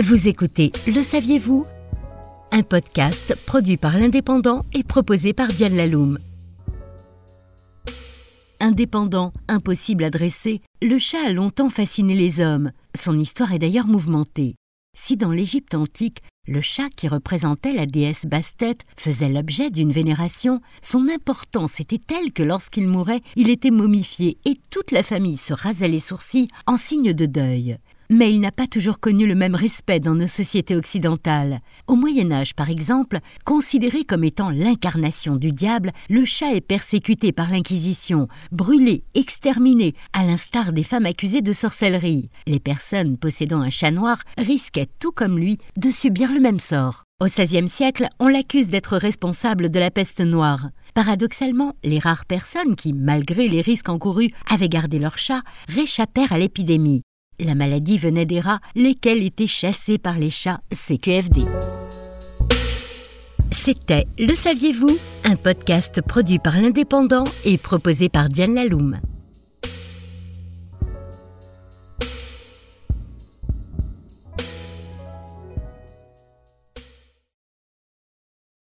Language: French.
Vous écoutez Le saviez-vous? Un podcast produit par l'Indépendant et proposé par Diane Laloum. Indépendant, impossible à dresser, le chat a longtemps fasciné les hommes. Son histoire est d'ailleurs mouvementée. Si dans l'Égypte antique, le chat qui représentait la déesse Bastet faisait l'objet d'une vénération, son importance était telle que lorsqu'il mourait, il était momifié et toute la famille se rasait les sourcils en signe de deuil mais il n'a pas toujours connu le même respect dans nos sociétés occidentales. Au Moyen Âge, par exemple, considéré comme étant l'incarnation du diable, le chat est persécuté par l'Inquisition, brûlé, exterminé, à l'instar des femmes accusées de sorcellerie. Les personnes possédant un chat noir risquaient, tout comme lui, de subir le même sort. Au XVIe siècle, on l'accuse d'être responsable de la peste noire. Paradoxalement, les rares personnes qui, malgré les risques encourus, avaient gardé leur chat, réchappèrent à l'épidémie. La maladie venait des rats, lesquels étaient chassés par les chats CQFD. C'était Le Saviez-vous? Un podcast produit par l'Indépendant et proposé par Diane Laloum.